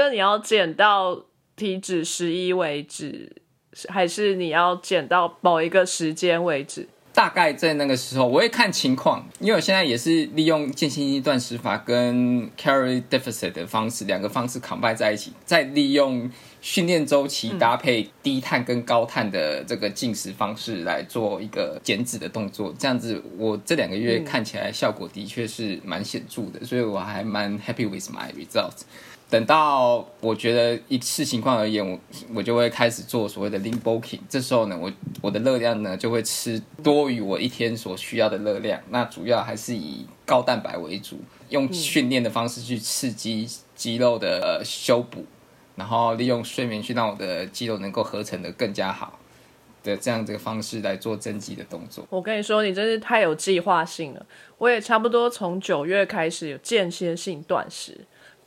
所以阿当哥，你要减到体脂十一为止，还是你要减到某一个时间为止？大概在那个时候，我会看情况，因为我现在也是利用间歇性断食法跟 calorie deficit 的方式，两个方式 combine 在一起，再利用训练周期搭配低碳跟高碳的这个进食方式来做一个减脂的动作。这样子，我这两个月看起来效果的确是蛮显著的，所以我还蛮 happy with my results。等到我觉得一视情况而言，我我就会开始做所谓的 lean bulking。这时候呢，我我的热量呢就会吃多于我一天所需要的热量。那主要还是以高蛋白为主，用训练的方式去刺激肌肉的修补，然后利用睡眠去让我的肌肉能够合成的更加好的这样这个方式来做增肌的动作。我跟你说，你真是太有计划性了。我也差不多从九月开始有间歇性断食。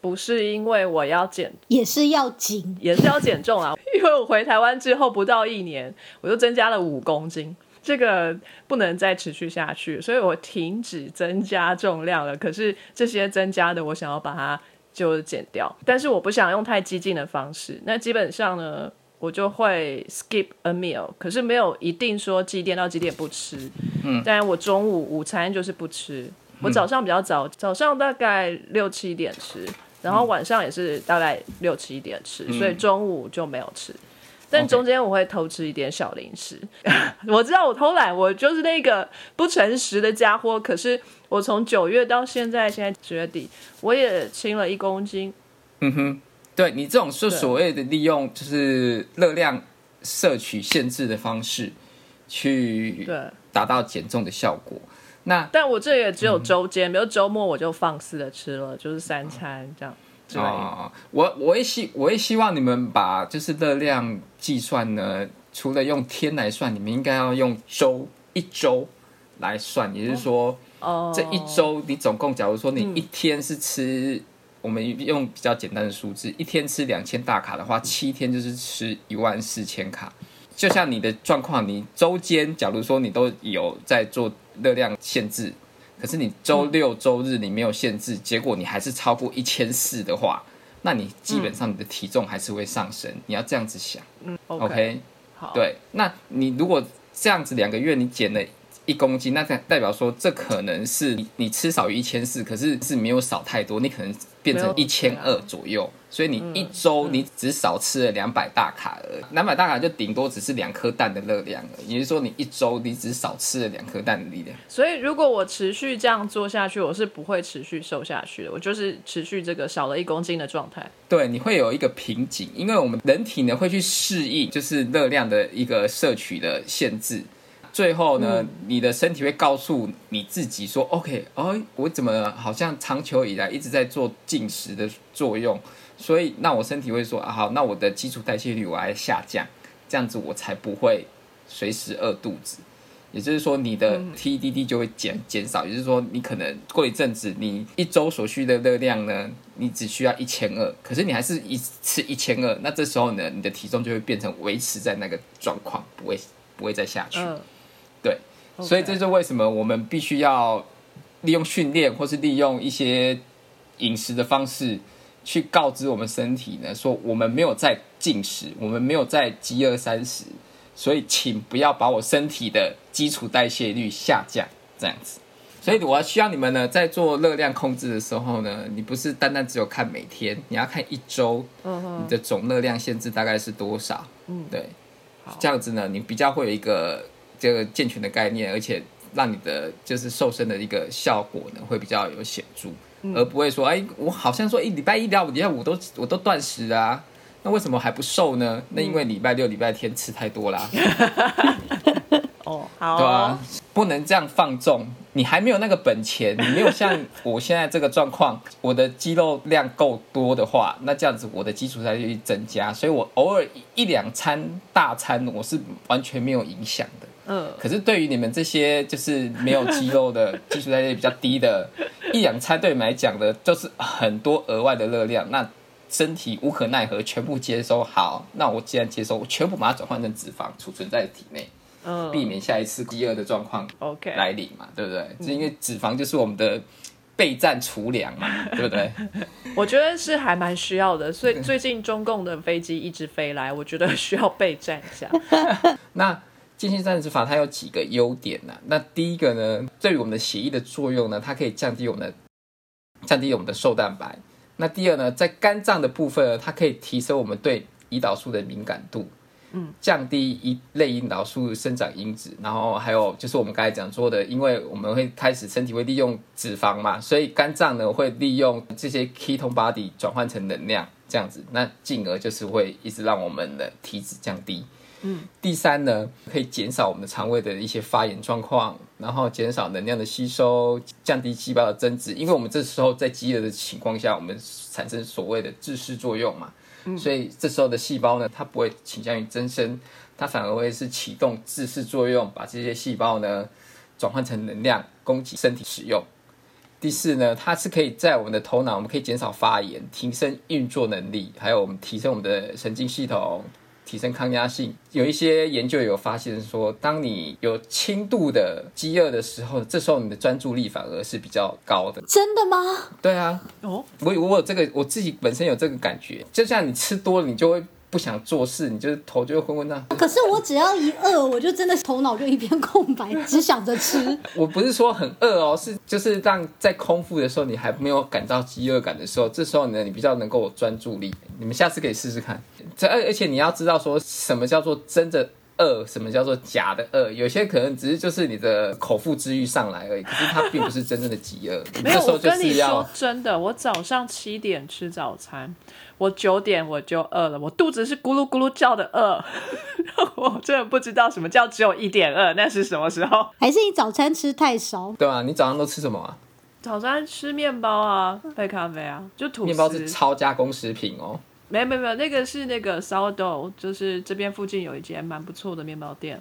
不是因为我要减，也是要紧，也是要减重啊！因为我回台湾之后不到一年，我就增加了五公斤，这个不能再持续下去，所以我停止增加重量了。可是这些增加的，我想要把它就减掉，但是我不想用太激进的方式。那基本上呢，我就会 skip a meal，可是没有一定说几点到几点不吃。嗯，但我中午午餐就是不吃，我早上比较早，早上大概六七点吃。然后晚上也是大概六七点吃，所以中午就没有吃。但中间我会偷吃一点小零食。我知道我偷懒，我就是那个不诚实的家伙。可是我从九月到现在，现在十月底，我也轻了一公斤。嗯哼，对你这种是所谓的利用就是热量摄取限制的方式，去对达到减重的效果。那但我这也只有周间，比如周末我就放肆的吃了，就是三餐这样。哦，我我也希我也希望你们把就是热量计算呢，除了用天来算，你们应该要用周一周来算，也就是说，哦，这一周你总共，假如说你一天是吃，我们用比较简单的数字，一天吃两千大卡的话，七天就是吃一万四千卡。就像你的状况，你周间假如说你都有在做热量限制，可是你周六周日你没有限制，结果你还是超过一千四的话，那你基本上你的体重还是会上升。你要这样子想，嗯，OK，好，对，那你如果这样子两个月你减了。一公斤，那代代表说这可能是你你吃少于一千四，可是是没有少太多，你可能变成一千二左右，所以你一周你只少吃了两百大卡而已，两百大卡就顶多只是两颗蛋的热量了，也就是说你一周你只少吃了两颗蛋的力量。所以如果我持续这样做下去，我是不会持续瘦下去的，我就是持续这个少了一公斤的状态。对，你会有一个瓶颈，因为我们人体呢会去适应就是热量的一个摄取的限制。最后呢，你的身体会告诉你自己说：“OK，哦，我怎么好像长久以来一直在做进食的作用？所以，那我身体会说啊，好，那我的基础代谢率我还下降，这样子我才不会随时饿肚子。也就是说，你的 TDD 就会减减少。也就是说，你可能过一阵子，你一周所需的热量呢，你只需要一千二，可是你还是一吃一千二，那这时候呢，你的体重就会变成维持在那个状况，不会不会再下去。”对，所以这是为什么我们必须要利用训练，或是利用一些饮食的方式，去告知我们身体呢，说我们没有在进食，我们没有在饥饿三十，所以请不要把我身体的基础代谢率下降，这样子。所以我需要你们呢，在做热量控制的时候呢，你不是单单只有看每天，你要看一周，你的总热量限制大概是多少？嗯，对，这样子呢，你比较会有一个。这个健全的概念，而且让你的就是瘦身的一个效果呢，会比较有显著，而不会说，哎，我好像说一礼拜一、到五、礼拜五都我都断食啊，那为什么还不瘦呢？那因为礼拜六、礼拜天吃太多啦。哦，好，对啊，不能这样放纵。你还没有那个本钱，你没有像我现在这个状况，我的肌肉量够多的话，那这样子我的基础才去增加，所以我偶尔一两餐大餐，我是完全没有影响的。嗯，可是对于你们这些就是没有肌肉的基础代谢比较低的，一两餐对你们来讲的，就是很多额外的热量，那身体无可奈何，全部接收。好，那我既然接收，我全部把它转换成脂肪，储存在体内，嗯，避免下一次饥饿的状况 OK 来临嘛，对不对？是因为脂肪就是我们的备战储粮嘛，对不对？我觉得是还蛮需要的，所以最近中共的飞机一直飞来，我觉得需要备战一下。那间歇战时法它有几个优点呢、那第一个呢，对于我们的血液的作用呢，它可以降低我们的降低我们的瘦蛋白。那第二呢，在肝脏的部分呢，它可以提升我们对胰岛素的敏感度，嗯，降低一类胰岛素生长因子，然后还有就是我们刚才讲说的，因为我们会开始身体会利用脂肪嘛，所以肝脏呢会利用这些 ketone body 转换成能量，这样子，那进而就是会一直让我们的体脂降低。第三呢，可以减少我们的肠胃的一些发炎状况，然后减少能量的吸收，降低细胞的增殖。因为我们这时候在饥饿的情况下，我们产生所谓的自噬作用嘛，所以这时候的细胞呢，它不会倾向于增生，它反而会是启动自噬作用，把这些细胞呢转换成能量，供给身体使用。第四呢，它是可以在我们的头脑，我们可以减少发炎，提升运作能力，还有我们提升我们的神经系统，提升抗压性。有一些研究有发现说，当你有轻度的饥饿的时候，这时候你的专注力反而是比较高的。真的吗？对啊，哦，我我有这个，我自己本身有这个感觉，就像你吃多了，你就会不想做事，你就是头就会昏昏的。可是我只要一饿，我就真的头脑就一片空白，只想着吃。我不是说很饿哦，是就是让在空腹的时候，你还没有感到饥饿感的时候，这时候呢，你比较能够有专注力。你们下次可以试试看。这而而且你要知道说什么叫做真的饿，什么叫做假的饿。有些可能只是就是你的口腹之欲上来而已，可是它并不是真正的饥饿。你没有，我跟你说真的，我早上七点吃早餐，我九点我就饿了，我肚子是咕噜咕噜叫的饿，我真的不知道什么叫只有一点饿，那是什么时候？还是你早餐吃太少？对啊、你早上都吃什么啊？早餐吃面包啊，配咖啡啊，就吐司。面包是超加工食品哦。没有没有没有，那个是那个 sourdough，就是这边附近有一间蛮不错的面包店，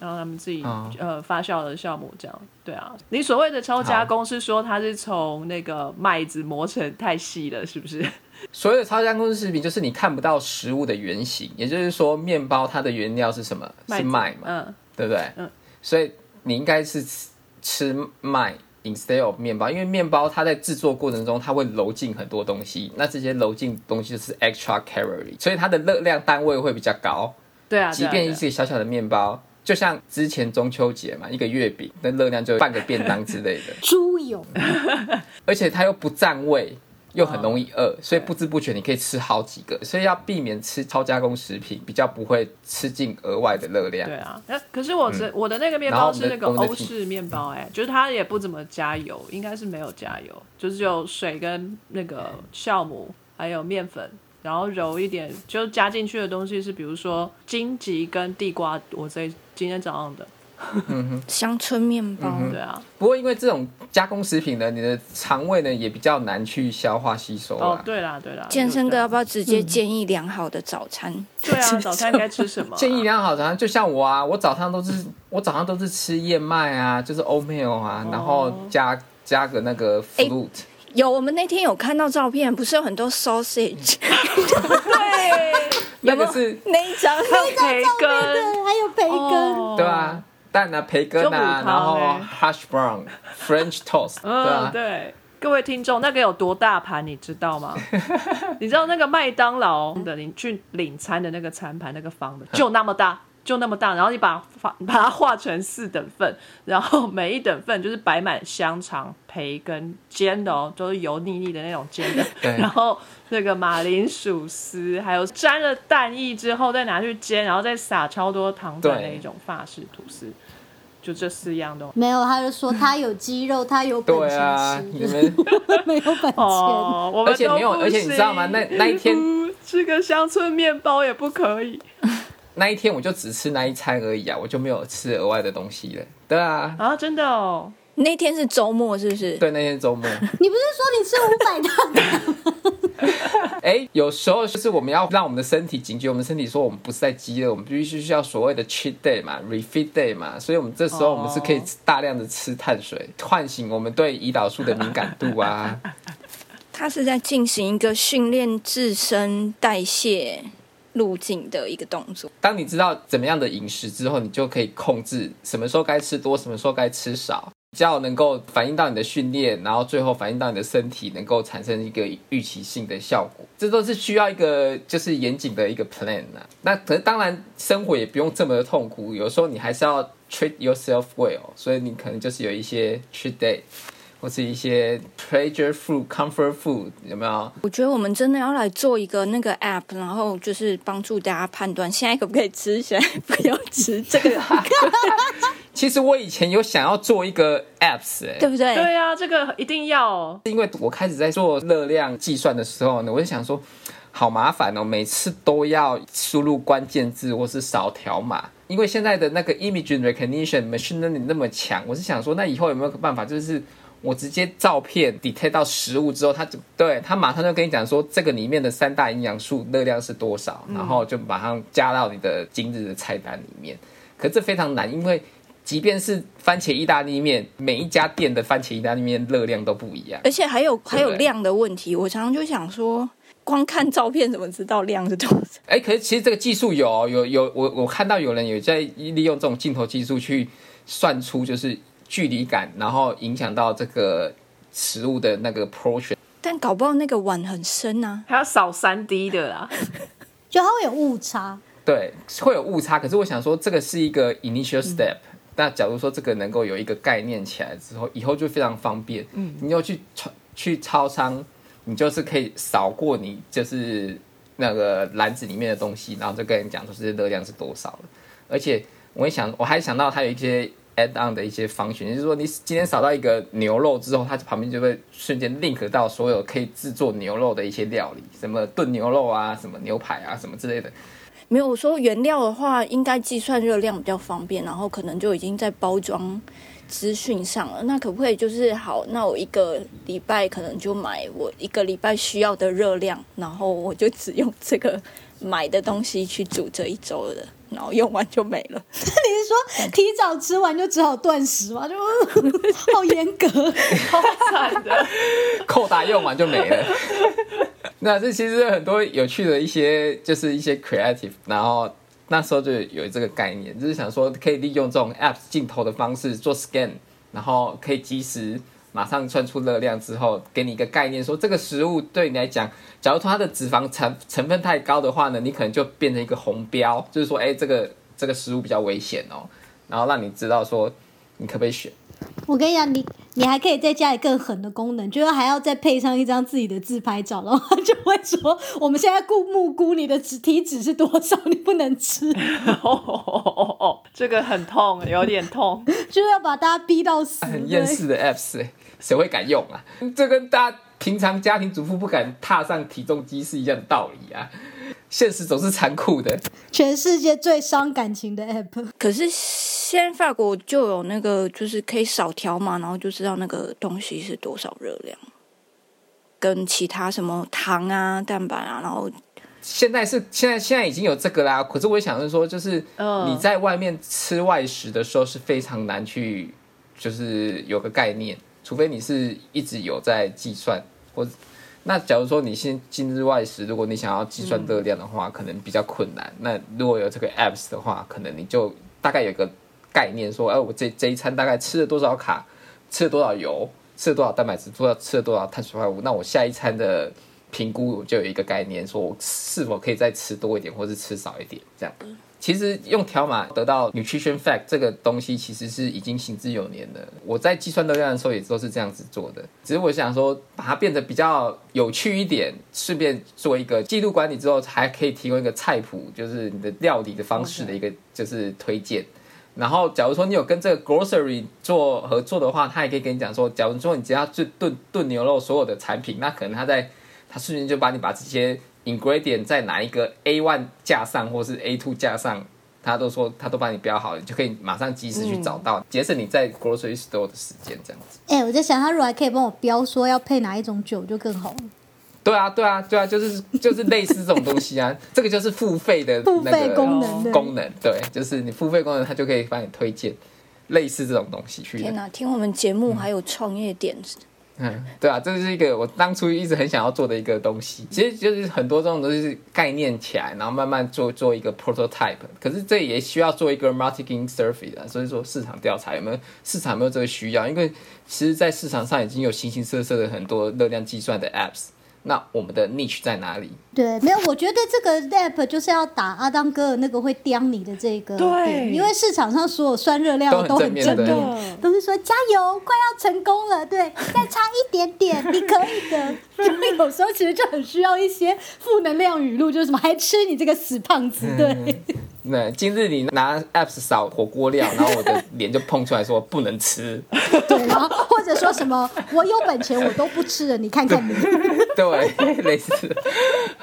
然后他们自己、哦呃发酵的酵母这样。对啊，你所谓的超加工是说它是从那个麦子磨成太细了，是不是？所有的超加工食品，就是你看不到食物的原型，也就是说，面包它的原料是什么？是子麦嘛，嗯，对不对？嗯。所以你应该是吃吃麦 instead of 面包，因为面包它在制作过程中，它会揉进很多东西，那这些揉进东西就是 extra calorie，所以它的热量单位会比较高。对啊，即便一个小小的面包，就像之前中秋节嘛，一个月饼，那热量就半个便当之类的。猪油，而且它又不占位，又很容易哦饿，所以不知不觉你可以吃好几个，所以要避免吃超加工食品，比较不会吃进额外的热量。对。啊，那可是我这、我的那个面包是那个欧式面包、哎，就是它也不怎么加油，应该是没有加油，就是有水跟那个酵母还有面粉，然后揉一点，就加进去的东西是比如说荆棘跟地瓜，我这今天早上的，乡村面包，嗯对啊，不过因为这种加工食品呢，你的肠胃呢也比较难去消化吸收哦啊。对啦对啦，健身哥要不要直接建议良好的早餐？对啊，早餐该吃什么啊、建议良好早餐，就像我啊，我早上都是我早上都是吃燕麦啊，就是 oatmeal 啊，然后加加个那个哎 fruit，、有，我们那天有看到照片，不是有很多 sausage 对，那个是那一张，培根，对，还有培根。哦对啊，蛋啊、培根啊，汤然后欸。hash brown、French toast，对嗯，啊，对，各位听众，那个有多大盘，你知道吗？你知道那个麦当劳的，你去领餐的那个餐盘，那个方的，就那么大，就那么大，然后你把它 把它划成四等份，然后每一等份就是摆满香肠、培根煎的哦，都是油腻腻的那种煎的，然后那个马铃薯丝，还有沾了蛋液之后再拿去煎，然后再撒超多糖粉的那一种法式吐司，就这四样东西。没有，他就说他有肌肉，他有本对钱啊，你们。没有本钱。哦，我们而且没有而且你知道吗那那一天 嗯吃个乡村面包也不可以 那一天我就只吃那一餐而已啊，我就没有吃额外的东西了。对啊，啊！真的哦，那天是周末是不是？对，那天周末，你不是说你吃五百大卡哎，有时候就是我们要让我们的身体警觉，我们身体说我们不是在饥饿，我们必须需要所谓的 cheat day 嘛，refeed day 嘛，所以我们这时候我们是可以哦大量的吃碳水，唤醒我们对胰岛素的敏感度啊。它是在进行一个训练自身代谢路径的一个动作。当你知道怎么样的饮食之后，你就可以控制什么时候该吃多，什么时候该吃少。比较能够反映到你的训练，然后最后反映到你的身体，能够产生一个预期性的效果。这都是需要一个就是严谨的一个 plan 啊、那可是当然生活也不用这么的痛苦，有时候你还是要 treat yourself well，所以你可能就是有一些 treat day。或是一些 pleasure food、comfort food，有没有？我觉得我们真的要来做一个那个 app，然后就是帮助大家判断现在可不可以吃，现在不要吃，这个 其实我以前有想要做一个 apps，哎、对不对？对啊，这个一定要哦。因为我开始在做热量计算的时候呢，我就想说，好麻烦哦，每次都要输入关键字或是扫条码。因为现在的那个 image recognition machine learning 那么强，我是想说，那以后有没有个办法，就是我直接照片 detect 到食物之后，它就对它马上就跟你讲说，这个里面的三大营养素热量是多少，然后就马上加到你的今日的菜单里面。可这非常难，因为即便是番茄意大利面，每一家店的番茄意大利面热量都不一样。而且还有还有量的问题，我常常就想说，光看照片怎么知道量是多少？哎，可是其实这个技术有哦有有我我看到有人有在利用这种镜头技术去算出就是距离感，然后影响到这个食物的那个 portion。但搞不好那个碗很深啊。还要扫三 D 的啦，就它会有误差。对，会有误差。可是我想说，这个是一个 initial step、那假如说这个能够有一个概念起来之后，以后就非常方便。嗯，你要去超去超商，你就是可以扫过你就是那个篮子里面的东西，然后就跟你讲说这些热量是多少了。而且我也想，我还想到它有一些 add on 的一些方选，就是说你今天扫到一个牛肉之后，它旁边就会瞬间 link 到所有可以制作牛肉的一些料理，什么炖牛肉啊，什么牛排啊，什么之类的。没有，我说原料的话，应该计算热量比较方便，然后可能就已经在包装资讯上了。那可不可以就是好？那我一个礼拜可能就买我一个礼拜需要的热量，然后我就只用这个买的东西去煮这一周的，然后用完就没了。你是说提早吃完就只好断食吗？就 好严格。好惨的。扣打用完就没了。那这其实很多有趣的一些，就是一些 creative，然后那时候就有这个概念，就是想说可以利用这种 app 镜头的方式做 scan，然后可以及时马上算出热量之后，给你一个概念，说这个食物对你来讲，假如说它的脂肪成成分太高的话呢，你可能就变成一个红标，就是说，哎，这个这个食物比较危险哦，然后让你知道说你可不可以选。我跟你讲，你你还可以再加一更狠的功能，就是还要再配上一张自己的自拍照，然后他就会说我们现在估木估你的脂体脂是多少，你不能吃，哦，这个很痛，有点痛。就是要把大家逼到死。很厌世的 apps，欸谁会敢用啊？这跟大家平常家庭主妇不敢踏上体重机是一样的道理啊。现实总是残酷的，全世界最伤感情的 app，可是现在法国就有那个，就是可以扫条码，然后就知道那个东西是多少热量，跟其他什么糖啊、蛋白啊，然后现在是现在现在已经有这个啦。可是我想是说，就是嗯。你在外面吃外食的时候是非常难去，就是有个概念，除非你是一直有在计算，或者那假如说你现今日外食，如果你想要计算热量的话，可能比较困难。那如果有这个 apps 的话，可能你就大概有个概念，说，哎、我这这一餐大概吃了多少卡，吃了多少油，吃了多少蛋白质，多少吃了多少碳水化合物，那我下一餐的评估我就有一个概念，说我是否可以再吃多一点，或是吃少一点，这样。其实用条码得到 nutrition fact 这个东西，其实是已经行之有年的。我在计算热量的时候也都是这样子做的，只是我想说把它变得比较有趣一点，顺便做一个记录管理之后，还可以提供一个菜谱，就是你的料理的方式的一个就是推荐。然后，假如说你有跟这个 grocery 做合作的话，他也可以跟你讲说，假如说你只要去炖炖牛肉所有的产品，那可能他在他瞬间就把你把这些 ingredient 在哪一个 A one 架上或是 A two 架上，他都说他都帮你标好了，你就可以马上及时去找到，节省你在 grocery store 的时间，这样子。哎、我在想，他如果还可以帮我标说要配哪一种酒，就更好了。对啊，对啊，对啊，就是就是类似这种东西啊，这个就是付费的付费那个功能对功能，对，就是你付费功能，它就可以帮你推荐类似这种东西去。天哪，听我们节目还有创业点子，嗯，嗯对啊，这是一个我当初一直很想要做的一个东西。其实就是很多这种都是概念起来，然后慢慢做做一个 prototype。可是这也需要做一个 marketing survey 的，所以说市场调查有没有市场有没有这个需要？因为其实，在市场上已经有形形色色的很多热量计算的 apps。那我们的 niche 在哪里？对，没有，我觉得这个 app 就是要打阿当哥的那个会刁你的这个对因为市场上所有酸热量都都很正面，都是说加油，快要成功了，对，再差一点点，你可以的。就有时候其实就很需要一些负能量语录，就是什么还吃你这个死胖子，对。那今日你拿 apps 扫火锅料，然后我的脸就碰出来说不能吃。对，然后或者说什么我有本钱我都不吃了，你看看你，对，类似。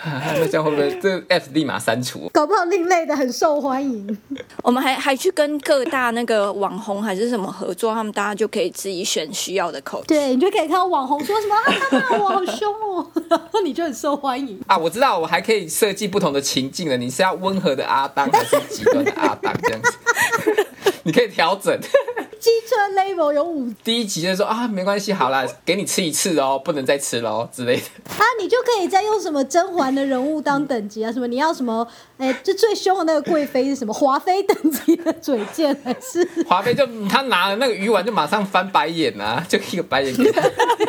那这样会不会这个 app 立马删除？搞不好另类的很受欢迎。我们还还去跟各大那个网红还是什么合作，他们大家就可以自己选需要的口气。对，你就可以看到网红说什么啊，他骂我好凶哦，然后你就很受欢迎。啊，我知道，我还可以设计不同的情境了。你是要温和的阿当，还是极端的阿当？这样子，你可以调整。机车 level 有五第一集就说啊，没关系，好啦，给你吃一次哦，不能再吃喽之类的。啊，你就可以再用什么甄嬛的人物当等级啊？什么你要什么？哎，就最凶的那个贵妃是什么？华妃等级的嘴贱还是？华妃就她拿了那个鱼丸，就马上翻白眼啊，就一个白眼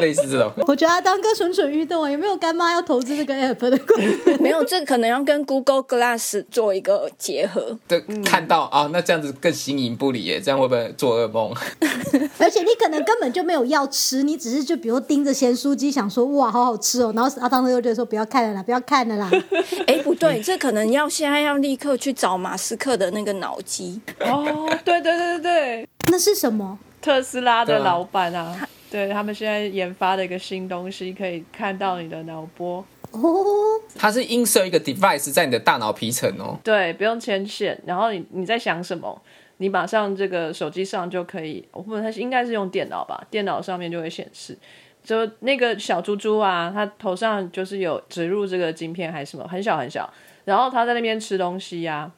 类似这种。我觉得阿当哥蠢蠢欲动啊，有没有干妈要投资这个 app 的？没有，这可能要跟 Google Glass 做一个结合。对看到啊，那这样子更形影不离耶，这样会不会做噩梦？而且你可能根本就没有要吃，你只是就比如盯着咸酥鸡，想说哇好好吃哦，然后阿当哥又觉得说不要看了啦，不要看了啦。哎，不对，这可能要现在要立刻去找马斯克的那个脑机。哦，对对对对对，那是什么？特斯拉的老板啊，对他们现在研发的一个新东西，可以看到你的脑波。哦，它是映射一个 device 在你的大脑皮层哦。对，不用牵线，然后你你在想什么，你马上这个手机上就可以，我不它应该是用电脑吧，电脑上面就会显示。就那个小猪猪啊，它头上就是有植入这个晶片还是什么，很小很小，然后它在那边吃东西呀、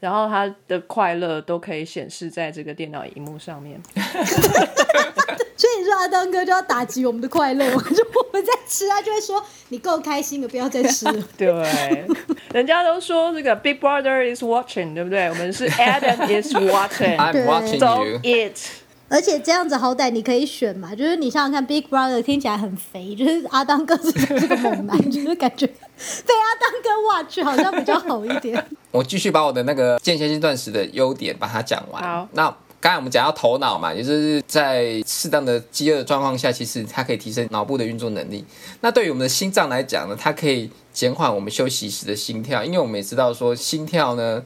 然后他的快乐都可以显示在这个电脑荧幕上面。所以你说阿当哥就要打击我们的快乐嘛？就我们在吃，他就会说你够开心了，不要再吃了。对，人家都说这个 Big Brother is watching，对不对？我们是 Adam is watching，I'm watching so you。而且这样子好歹你可以选嘛，就是你想想看，Big Brother 听起来很肥，就是阿当哥是这个猛男，就是感觉被阿当哥 watch 好像比较好一点。我继续把我的那个间歇性断食的优点把它讲完。好那刚才我们讲到头脑嘛，也就是在适当的饥饿的状况下，其实它可以提升脑部的运作能力。那对于我们的心脏来讲呢，它可以减缓我们休息时的心跳，因为我们也知道说心跳呢。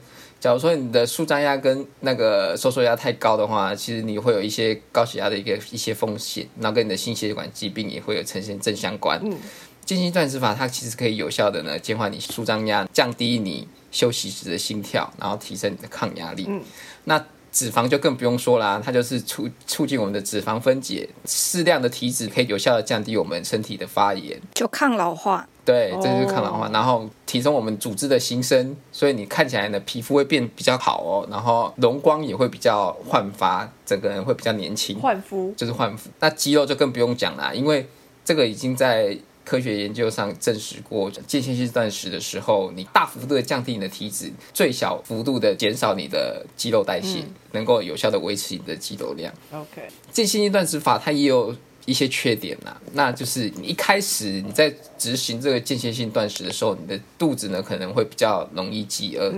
假如说你的舒张压跟那个收缩压太高的话，其实你会有一些高血压的一个一些风险，然后跟你的心血管疾病也会有呈现正相关。嗯，静心断食法它其实可以有效的呢减缓你舒张压，降低你休息时的心跳，然后提升你的抗压力。嗯，那脂肪就更不用说啦，它就是促促进我们的脂肪分解，适量的体脂可以有效的降低我们身体的发炎。就抗老化。对，这就是抗老化，然后提升我们组织的新生，所以你看起来呢，皮肤会变比较好哦，然后容光也会比较焕发，整个人会比较年轻，焕肤，就是焕肤。那肌肉就更不用讲啦，因为这个已经在科学研究上证实过，间歇性断食的时候，你大幅度的降低你的体脂，最小幅度的减少你的肌肉代谢，能够有效的维持你的肌肉量。OK，间歇性断食法它也有一些缺点啦，那就是你一开始你在执行这个间歇性断食的时候，你的肚子呢可能会比较容易饥饿，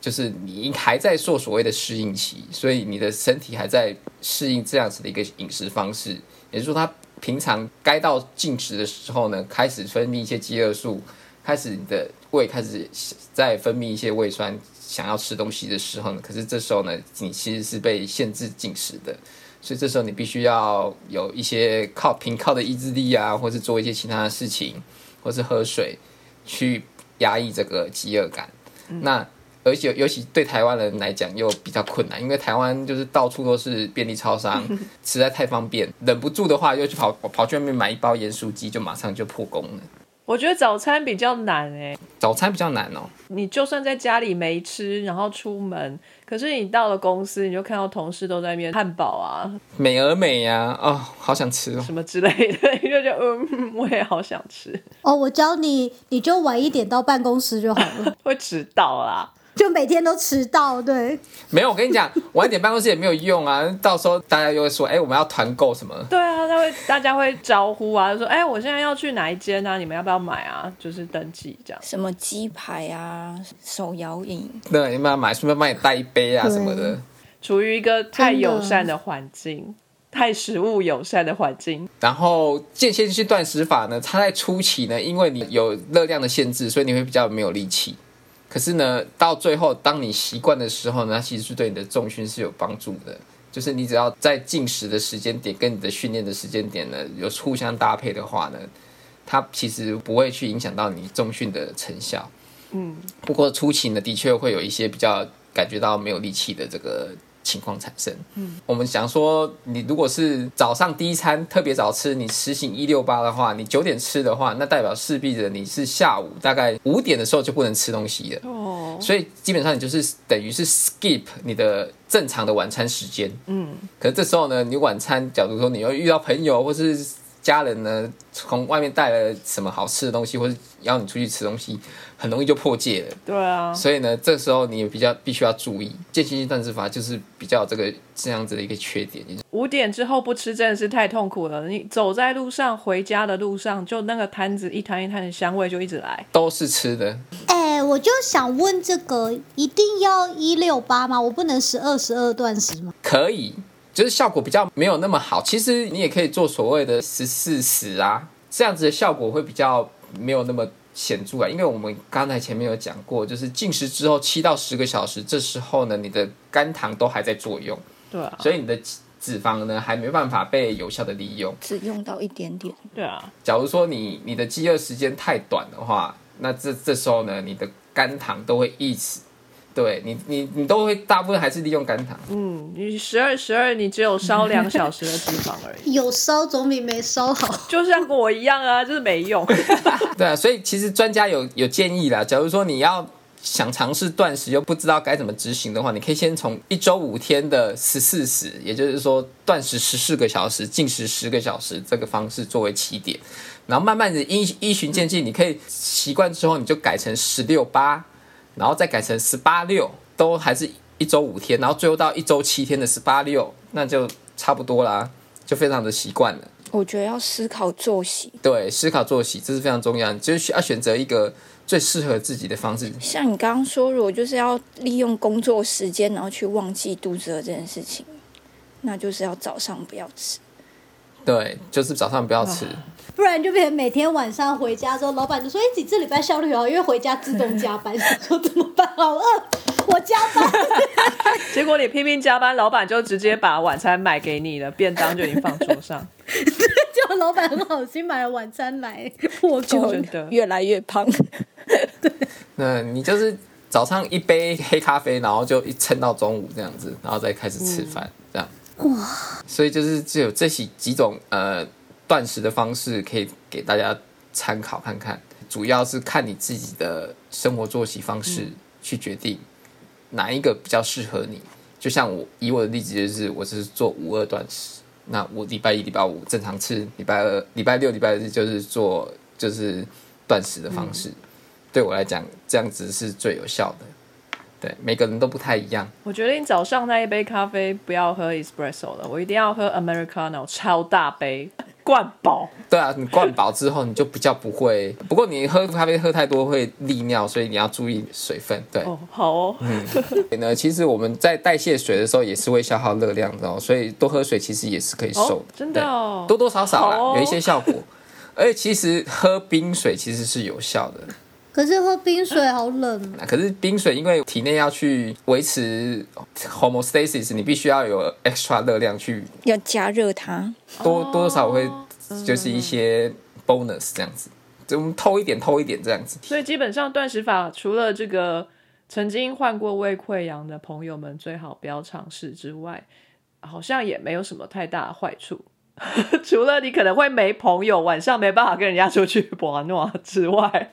就是你还在做所谓的适应期，所以你的身体还在适应这样子的一个饮食方式，也就是说，它平常该到进食的时候呢，开始分泌一些饥饿素，开始你的胃开始在分泌一些胃酸，想要吃东西的时候呢，可是这时候呢，你其实是被限制进食的。所以这时候你必须要有一些靠凭靠的意志力啊，或是做一些其他的事情，或是喝水，去压抑这个饥饿感。那而且尤其对台湾人来讲又比较困难，因为台湾就是到处都是便利超商，实在太方便，忍不住的话又去跑跑去外面买一包盐酥鸡，就马上就破功了。我觉得早餐比较难哎、早餐比较难哦。你就算在家里没吃，然后出门，可是你到了公司，你就看到同事都在那边汉堡啊美而美呀、哦，好想吃哦。什么之类的，你就觉得嗯，我也好想吃，哦，我教你，你就晚一点到办公室就好了，会迟到啦。就每天都迟到，对。没有，我跟你讲，晚一点办公室也没有用啊。到时候大家又会说，哎、我们要团购什么？对啊，他会大家会招呼啊，就说哎，我现在要去哪一间啊？你们要不要买啊？就是登记这样。什么鸡排啊、手摇饮，对，你们要买，顺便帮你带一杯啊什么的。处于一个太友善的环境，太食物友善的环境，然后间歇性断食法呢，它在初期呢，因为你有热量的限制，所以你会比较没有力气。可是呢，到最后当你习惯的时候呢，它其实是对你的重训是有帮助的。就是你只要在进食的时间点跟你的训练的时间点呢有互相搭配的话呢，它其实不会去影响到你重训的成效。嗯，不过初期呢，的确会有一些比较感觉到没有力气的这个情况产生。嗯，我们想说，你如果是早上第一餐特别早吃，你实行一六八的话，你九点吃的话，那代表势必着你是下午大概五点的时候就不能吃东西了。哦，所以基本上你就是等于是 skip 你的正常的晚餐时间。嗯，可是这时候呢，你晚餐，假如说你又遇到朋友或是家人呢，从外面带了什么好吃的东西，或是邀你出去吃东西，很容易就破戒了。对啊，所以呢，这时候你也比较必须要注意，间歇性断食法就是比较这个这样子的一个缺点，五点之后不吃真的是太痛苦了。你走在路上回家的路上，就那个摊子一摊一摊的香味就一直来。都是吃的。哎、我就想问这个，一定要一六八吗？我不能十二十二断食吗？可以，就是效果比较没有那么好。其实你也可以做所谓的十四十啊，这样子的效果会比较没有那么显著啊。因为我们刚才前面有讲过，就是进食之后七到十个小时，这时候呢，你的肝糖都还在作用，对啊，所以你的脂脂肪呢还没办法被有效的利用。只用到一点点。对啊，假如说你你的饥饿时间太短的话，那这这时候呢，你的肝糖都会一直，对你你你都会大部分还是利用肝糖。嗯，你十二十二，你只有烧两小时的脂肪而已，有烧总比没烧好。就像我一样啊，就是没用。对啊，所以其实专家有有建议啦，假如说你要想尝试断食又不知道该怎么执行的话，你可以先从一周五天的十四时，也就是说断食十四个小时，进食十个小时这个方式作为起点，然后慢慢的依依循渐进，你可以习惯之后你就改成十六八，然后再改成十八六，都还是一周五天，然后最后到一周七天的十八六，那就差不多啦，就非常的习惯了。我觉得要思考作息，对，思考作息这是非常重要，就是需要选择一个最适合自己的方式。像你刚刚说，如果就是要利用工作时间，然后去忘记肚子饿这件事情，那就是要早上不要吃。对，就是早上不要吃。不然就变成每天晚上回家之后，老板就说：“哎、你这礼拜效率好，因为回家自动加班。”想说怎么办？好饿，我加班。结果你拼命加班，老板就直接把晚餐买给你了，便当就已经放桌上。就老板很好心买了晚餐来我就功。真的越来越胖。对那你就是早上一杯黑咖啡，然后就一撑到中午这样子，然后再开始吃饭，这样。哇！所以就是只有这几几种呃断食的方式可以给大家参考看看，主要是看你自己的生活作息方式去决定哪一个比较适合你。就像我以我的例子，就是我是做五二断食，那我礼拜一、礼拜五正常吃，礼拜二、礼拜六、礼拜日就是做就是断食的方式。对我来讲，这样子是最有效的。对，每个人都不太一样。我决定早上那一杯咖啡不要喝 espresso 了，我一定要喝 americano 超大杯，灌饱。对啊，你灌饱之后，你就比较不会。不过你喝咖啡喝太多会利尿，所以你要注意水分。对，哦，好哦，所以呢，其实我们在代谢水的时候也是会消耗热量的哦，所以多喝水其实也是可以瘦哦的。真的哦多多少少啦，哦有一些效果。而且其实喝冰水其实是有效的。可是喝冰水好冷啊。可是冰水，因为体内要去维持 homeostasis，你必须要有 extra 热量去要加热它，多多多少会就是一些 bonus 这样子，就我们偷一点偷一点这样子。所以基本上断食法除了这个曾经患过胃溃疡的朋友们最好不要尝试之外，好像也没有什么太大的坏处。除了你可能会没朋友，晚上没办法跟人家出去玩闹之外，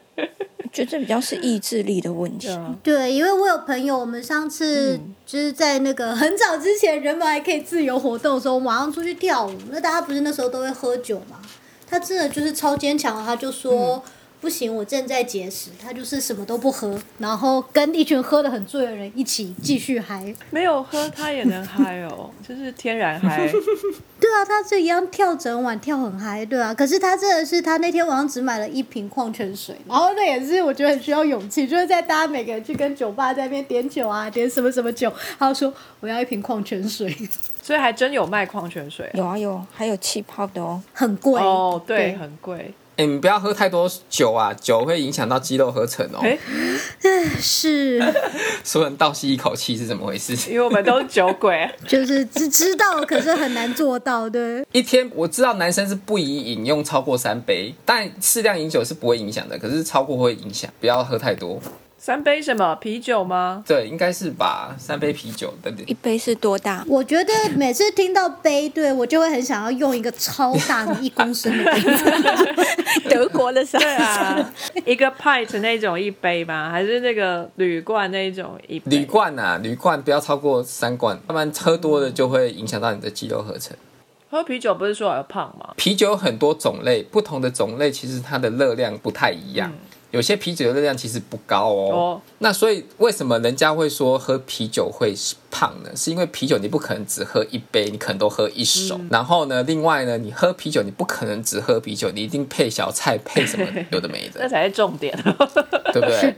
觉得这比较是意志力的问题。对，因为我有朋友，我们上次就是在那个很早之前，人们还可以自由活动的时候，我们晚上出去跳舞，那大家不是那时候都会喝酒嘛？他真的就是超坚强，他就说。不行，我正在节食。他就是什么都不喝，然后跟一群喝的很醉的人一起继续嗨。没有喝他也能嗨哦，就是天然嗨。对啊，他这一样跳整晚跳很嗨，对啊。可是他真的是，他那天晚上只买了一瓶矿泉水，然后那也是我觉得很需要勇气，就是在大家每个人去跟酒吧在那边点酒啊，点什么什么酒，他说我要一瓶矿泉水。所以还真有卖矿泉水，有啊有，还有气泡的哦，很贵哦，对，很贵。哎，你不要喝太多酒啊，酒会影响到肌肉合成哦。哎，是。所有人倒吸一口气是怎么回事？因为我们都是酒鬼，就是只知道，可是很难做到，对。一天我知道男生是不宜饮用超过三杯，但适量饮酒是不会影响的，可是超过会影响，不要喝太多。三杯什么啤酒吗？对，应该是吧。三杯啤酒等等。一杯是多大？我觉得每次听到杯，对我就会很想要用一个超大的一公升的杯子。德国的对啊，一个 pint 那种一杯吗？还是那个铝罐那种一？铝罐啊，铝罐不要超过三罐，要不然喝多了就会影响到你的肌肉合成。喝啤酒不是说要胖吗？啤酒有很多种类，不同的种类其实它的热量不太一样。有些啤酒的热量其实不高哦，那所以为什么人家会说喝啤酒会胖呢？是因为啤酒你不可能只喝一杯，你可能都喝一手。然后呢，另外呢，你喝啤酒你不可能只喝啤酒，你一定配小菜，配什么有的没的，这才是重点，对不对？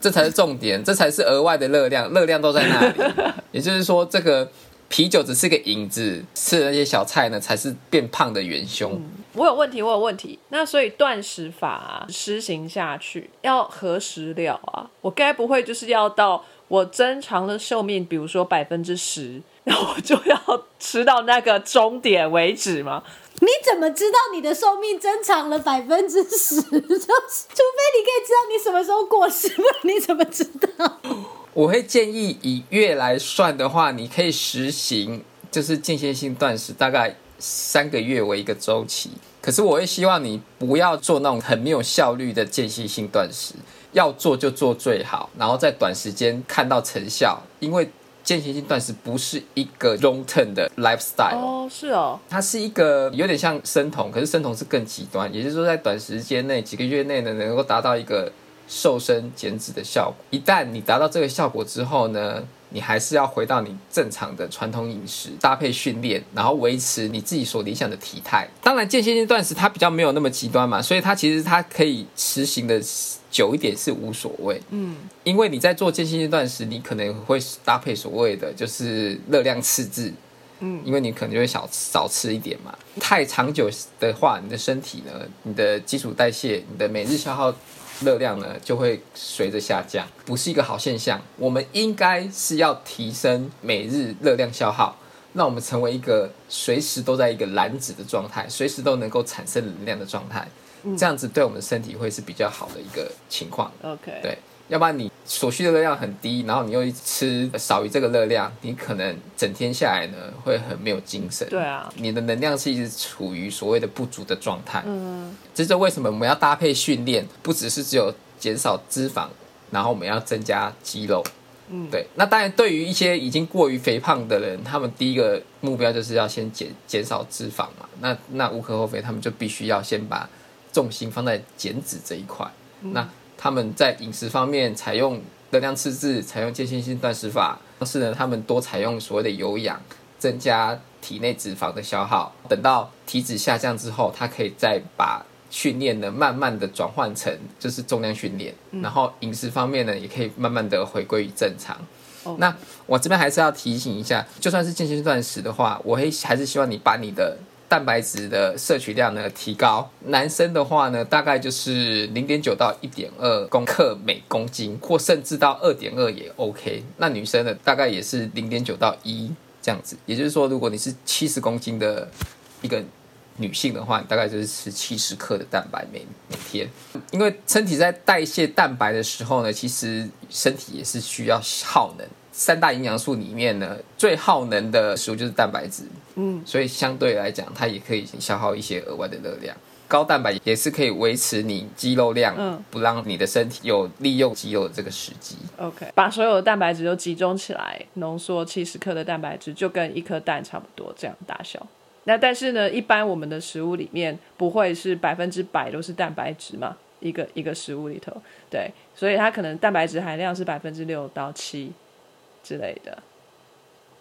这才是重点，这才是额外的热量，热量都在那里。也就是说，这个啤酒只是个引子，吃的那些小菜呢，才是变胖的元凶。我有问题，我有问题。那所以断食法施行下去要何时了啊？我该不会就是要到我增长的寿命，比如说百分之十，那我就要吃到那个终点为止吗？你怎么知道你的寿命增长了百分之十？就除非你可以知道你什么时候过世，不然你怎么知道？我会建议以月来算的话，你可以实行就是间歇性断食，大概。三个月为一个周期，可是我会希望你不要做那种很没有效率的间歇性断食，要做就做最好，然后在短时间看到成效。因为间歇性断食不是一个 long term 的 lifestyle 哦，是哦，它是一个有点像生酮，可是生酮是更极端，也就是说在短时间内几个月内呢，能够达到一个瘦身减脂的效果。一旦你达到这个效果之后呢？你还是要回到你正常的传统饮食，搭配训练，然后维持你自己所理想的体态。当然，间歇性断食它比较没有那么极端嘛，所以它其实它可以实行的久一点是无所谓。嗯，因为你在做间歇性断食，你可能会搭配所谓的就是热量赤字。嗯，因为你可能就会少少吃一点嘛。太长久的话，你的身体呢，你的基础代谢，你的每日消耗。热量呢就会随着下降，不是一个好现象。我们应该是要提升每日热量消耗，让我们成为一个随时都在一个燃脂的状态，随时都能够产生能量的状态。这样子对我们的身体会是比较好的一个情况。OK，对。要不然你所需的热量很低，然后你又吃少于这个热量，你可能整天下来呢会很没有精神。对啊，你的能量是一直处于所谓的不足的状态。嗯，这就为什么我们要搭配训练，不只是只有减少脂肪，然后我们要增加肌肉。嗯，对。那当然，对于一些已经过于肥胖的人，他们第一个目标就是要先减减少脂肪嘛。那那无可厚非，他们就必须要先把重心放在减脂这一块。那他们在饮食方面采用热量赤字，采用间歇性断食法，但是呢，他们多采用所谓的有氧，增加体内脂肪的消耗。等到体脂下降之后，他可以再把训练呢慢慢的转换成就是重量训练，然后饮食方面呢也可以慢慢的回归于正常。那我这边还是要提醒一下，就算是间歇性断食的话，我会还是希望你把你的。蛋白质的摄取量呢提高，男生的话呢大概就是零点九到一点二公克每公斤，或甚至到二点二也 OK。那女生呢大概也是零点九到一这样子，也就是说，如果你是七十公斤的一个女性的话，大概就是吃七十克的蛋白每每天。因为身体在代谢蛋白的时候呢，其实身体也是需要耗能。三大营养素里面呢，最耗能的食物就是蛋白质。嗯，所以相对来讲，它也可以消耗一些额外的热量。高蛋白也是可以维持你肌肉量，嗯不让你的身体有利用肌肉的这个时机。OK，把所有的蛋白质都集中起来，浓缩七十克的蛋白质，就跟一颗蛋差不多这样大小。那但是呢，一般我们的食物里面不会是百分之百都是蛋白质嘛，一个一个食物里头，对，所以它可能蛋白质含量是百分之六到七之类的，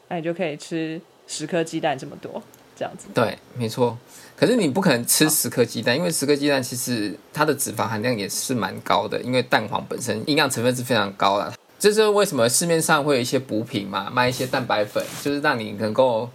那你就可以吃十颗鸡蛋这么多，这样子。对，没错。可是你不可能吃十颗鸡蛋，因为十颗鸡蛋其实它的脂肪含量也是蛮高的，因为蛋黄本身营养成分是非常高的。这是为什么市面上会有一些补品嘛，卖一些蛋白粉，就是让你能够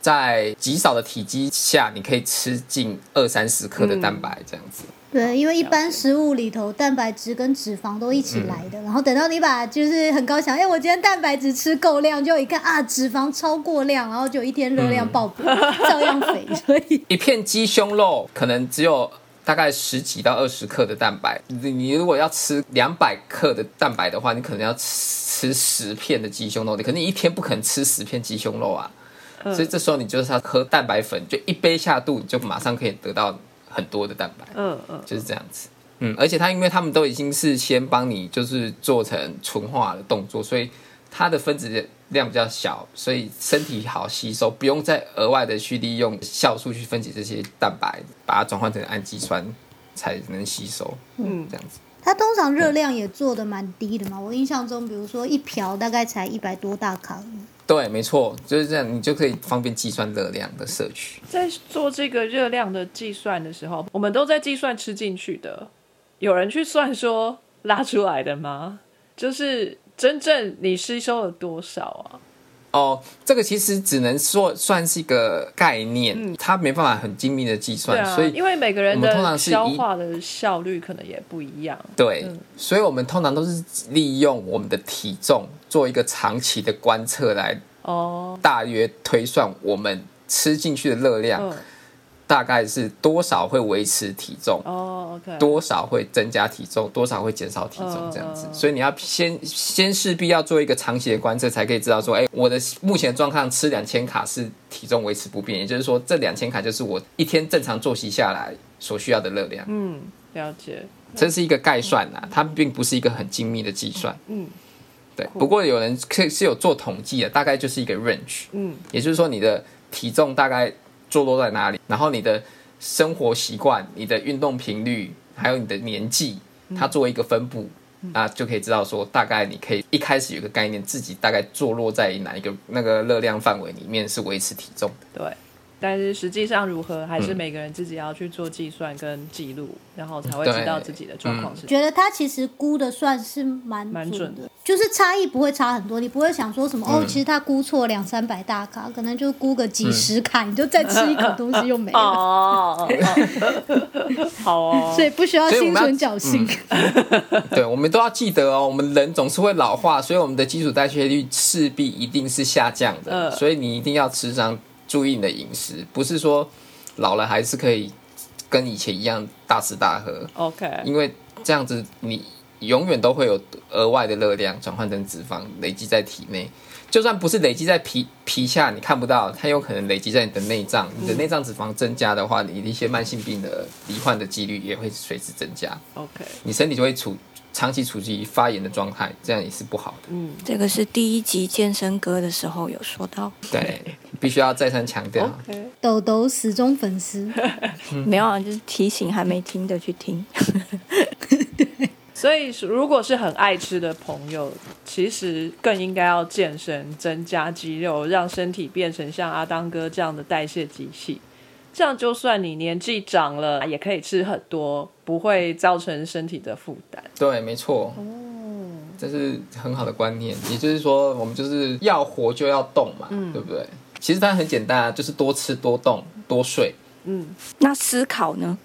在极少的体积下，你可以吃进二三十克的蛋白这样子。对，因为一般食物里头蛋白质跟脂肪都一起来嗯。的，然后等到你把就是很高兴，哎，我今天蛋白质吃够量，就一看啊，脂肪超过量，然后就一天热量爆表，照样肥，所以一片鸡胸肉可能只有大概十几到二十克的蛋白，你你如果要吃两百克的蛋白的话，你可能要吃十片的鸡胸肉，你可能一天不可能吃十片鸡胸肉啊。所以这时候你就是要喝蛋白粉，就一杯下肚，你就马上可以得到很多的蛋白，嗯嗯，就是这样子。嗯，而且它因为他们都已经是先帮你就是做成纯化的动作，所以它的分子量比较小，所以身体好吸收，不用再额外的去利用酵素去分解这些蛋白，把它转换成氨基酸才能吸收。嗯，这样子。它通常热量也做的蛮低的嘛。我印象中，比如说一瓢大概才一百多大卡。对，没错，就是这样，你就可以方便计算热量的摄取。在做这个热量的计算的时候，我们都在计算吃进去的。有人去算说拉出来的吗？就是真正你吸收了多少啊？哦，这个其实只能说算是一个概念，它没办法很精密的计对算，啊，所以因为每个人的消化的效率可能也不一样。对，嗯所以我们通常都是利用我们的体重做一个长期的观测来哦，大约推算我们吃进去的热量嗯，大概是多少会维持体重，哦多少会增加体重，多少会减少体重嗯这样子嗯。所以你要先先势必要做一个长期的观测，才可以知道说，哎，我的目前的状况吃两千卡是体重维持不变，也就是说这两千卡就是我一天正常作息下来所需要的热量。嗯，了解。这是一个概算啊，它并不是一个很精密的计算。嗯，对。不过有人可以是有做统计的，大概就是一个 range，嗯，也就是说你的体重大概坐落在哪里，然后你的生活习惯、你的运动频率，还有你的年纪，它作为一个分布。那就可以知道说，大概你可以一开始有个概念，自己大概坐落在哪一个那个热量范围里面是维持体重的。对。但是实际上如何，还是嗯每个人自己要去做计算跟记录，然后才会知道自己的状况是。觉得他其实估的算是蛮蛮准准的，就是差异不会差很多，你不会想说什么、哦，嗯。其实他估错两三百大卡，可能就估个几十卡，你就再吃一口 东西又没了，哦，哦 好哦，所以不需要心存侥幸。对，我们都要记得哦，我们人总是会老化，所以我们的基础代谢率势必一定是下降的，嗯。所以你一定要时常注意你的饮食，不是说老了还是可以跟以前一样大吃大喝，OK，因为这样子你永远都会有额外的热量转换成脂肪累积在体内。就算不是累积在皮皮下，你看不到，它有可能累积在你的内脏。你的内脏脂肪增加的话，你的一些慢性病的罹患的几率也会随之增加。OK，你身体就会处长期处于发炎的状态，这样也是不好的。嗯这个是第一集健身歌的时候有说到，对，必须要再三强调。豆豆死忠粉丝，没有啊，就是提醒还没听的去听。所以如果是很爱吃的朋友，其实更应该要健身，增加肌肉，让身体变成像阿当哥这样的代谢机器。这样就算你年纪长了，也可以吃很多，不会造成身体的负担。对，没错。这是很好的观念，也就是说，我们就是要活就要动嘛，对不对？其实它很简单啊，就是多吃、多动、多睡。嗯那思考呢？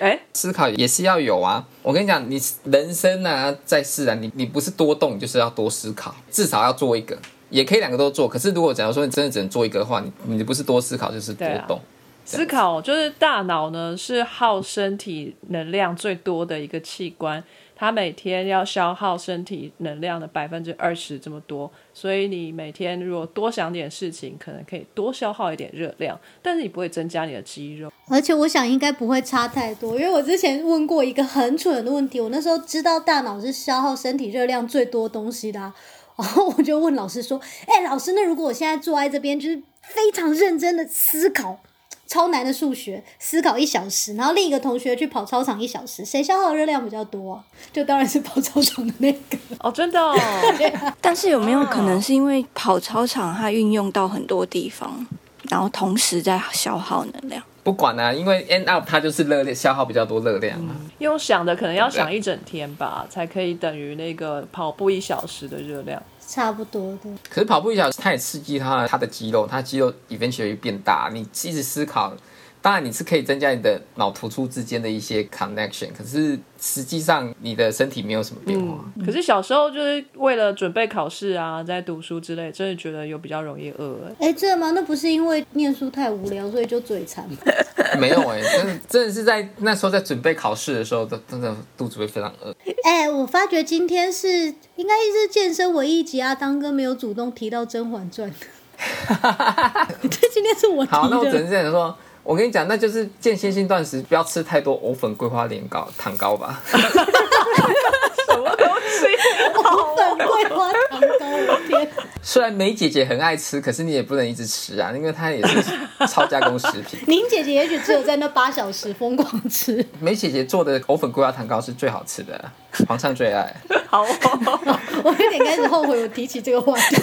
哎，思考也是要有啊！我跟你讲，你人生啊，在世啊，你你不是多动，就是要多思考，至少要做一个，也可以两个都做。可是如果假如说你真的只能做一个的话，你你不是多思考就是多动。思考就是大脑呢，是耗身体能量最多的一个器官，它每天要消耗身体能量的百分之二十这么多，所以你每天如果多想点事情，可能可以多消耗一点热量，但是你不会增加你的肌肉。而且我想应该不会差太多，因为我之前问过一个很蠢的问题，我那时候知道大脑是消耗身体热量最多东西的、然后我就问老师说：“哎、老师，那如果我现在坐在这边，就是非常认真的思考超难的数学，思考一小时，然后另一个同学去跑操场一小时，谁消耗的热量比较多啊？就当然是跑操场的那个。哦，真的哦，但是有没有可哦能是因为跑操场它运用到很多地方，然后同时在消耗能量？不管啊，因为 end up 它就是热量消耗比较多热量嘛。用想的可能要想一整天吧，才可以等于那个跑步一小时的热量。差不多的，可是跑步一小时，它也刺激它它的肌肉，它肌肉 eventually 变大。你一直思考，当然你是可以增加你的脑突出之间的一些 connection，可是实际上你的身体没有什么变化。可是小时候就是为了准备考试啊，在读书之类，真的觉得有比较容易饿、欸。哎，真的吗？那不是因为念书太无聊，所以就嘴馋吗？没有哎、真的真的是在那时候在准备考试的时候，都真的肚子会非常饿。哎、我发觉今天是应该是健身唯一集啊，当哥没有主动提到《甄嬛传》，这 今天是我提好，那我只的。能这样说。我跟你讲，那就是间歇性断食，不要吃太多藕粉、桂花莲糕、糖糕吧。什么东西？粉桂花糖糕，我天！虽然梅姐姐很爱吃，可是你也不能一直吃啊，因为她也是 超加工食品。您姐姐也许只有在那八小时疯狂吃，梅姐姐做的藕粉桂花糖糕是最好吃的，皇上最爱。好、哦，我有点开始后悔我提起这个话题。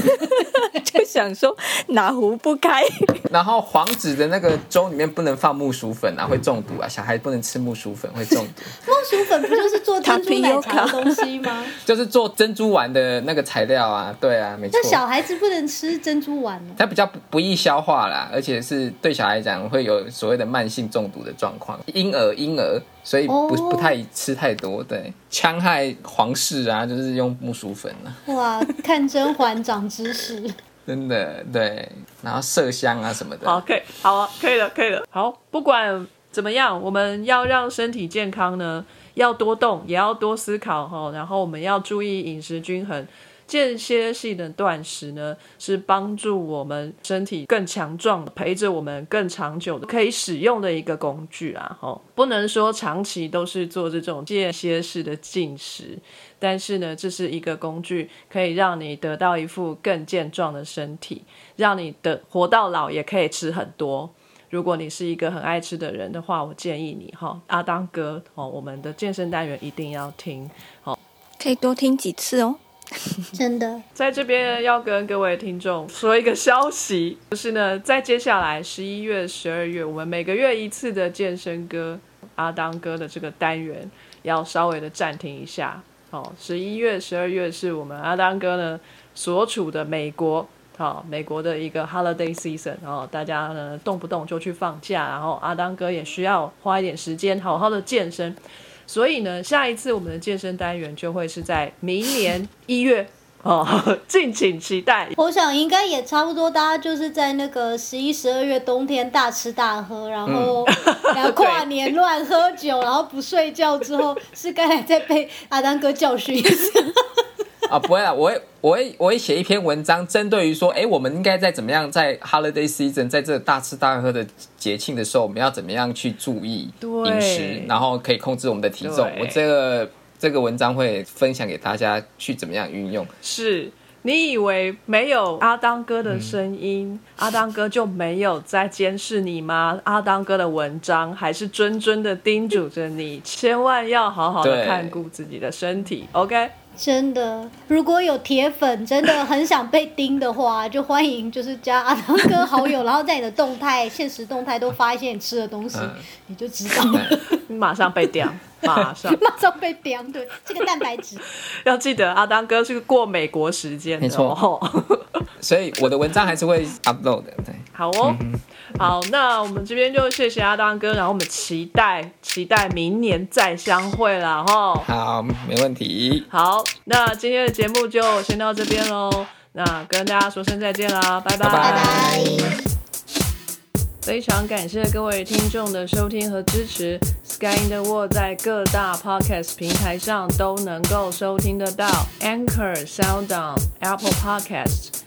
就想说哪壶不开，然后黄子的那个粥里面不能放木薯粉啊，会中毒啊，小孩不能吃木薯粉会中毒。木薯粉不就是做珍珠奶茶的东西吗？就是做珍珠丸的那个材料啊，对啊，没错那。小孩子不能吃珍珠丸哦。它比较不不易消化啦，而且是对小孩来讲会有所谓的慢性中毒的状况。婴儿婴儿，所以不、哦不太吃太多，对，戕害皇室啊，就是用木薯粉啊，哇，看甄嬛长知识。真的对，然后麝香啊什么的。好，可以，好啊，可以了，可以了。好，不管怎么样，我们要让身体健康呢，要多动，也要多思考哈。然后我们要注意饮食均衡。间歇性的断食呢，是帮助我们身体更强壮，陪着我们更长久的可以使用的一个工具啊。哈，不能说长期都是做这种间歇式的进食，但是呢，这是一个工具，可以让你得到一副更健壮的身体，让你的活到老也可以吃很多。如果你是一个很爱吃的人的话，我建议你哈，阿当哥哦，我们的健身单元一定要听。好可以多听几次哦。真的，在这边要跟各位听众说一个消息，就是呢，在接下来十一月、十二月，我们每个月一次的健身歌阿当哥的这个单元要稍微的暂停一下。哦，十一月、十二月是我们阿当哥呢所处的美国。好，美国的一个 holiday season，然后大家呢动不动就去放假，然后阿当哥也需要花一点时间好好的健身，所以呢，下一次我们的健身单元就会是在明年一月 哦，敬请期待。我想应该也差不多，大家就是在那个十一、十二月冬天大吃大喝，然后、然后 跨年乱喝酒，然后不睡觉之后，是该来再被阿丹哥教训一次。啊，不会啦，我会我会我会写一篇文章，针对于说，哎，我们应该在怎么样在 holiday season，在这大吃大喝的节庆的时候，我们要怎么样去注意对饮食，然后可以控制我们的体重。我这个这个文章会分享给大家去怎么样运用。是你以为没有阿当哥的声音，阿当哥就没有在监视你吗？阿当哥的文章还是谆谆的叮嘱着你，千万要好好的看顾自己的身体。OK，真的，如果有铁粉真的很想被盯的话，就欢迎就是加阿当哥好友，然后在你的动态、现实动态都发一些你吃的东西，嗯你就知道了，你马上被掉，马上 马上被叮。对，这个蛋白质。要记得阿当哥是过美国时间的没错哦。所以我的文章还是会 upload 的。对，好哦，好，那我们这边就谢谢阿当哥，然后我们期待期待明年再相会了哈。好，没问题。好，那今天的节目就先到这边喽，那跟大家说声再见啦，拜拜拜拜。非常感谢各位听众的收听和支持。Sky in the World 在各大 Podcast 平台上都能够收听得到，Anchor、SoundOn、Apple Podcasts。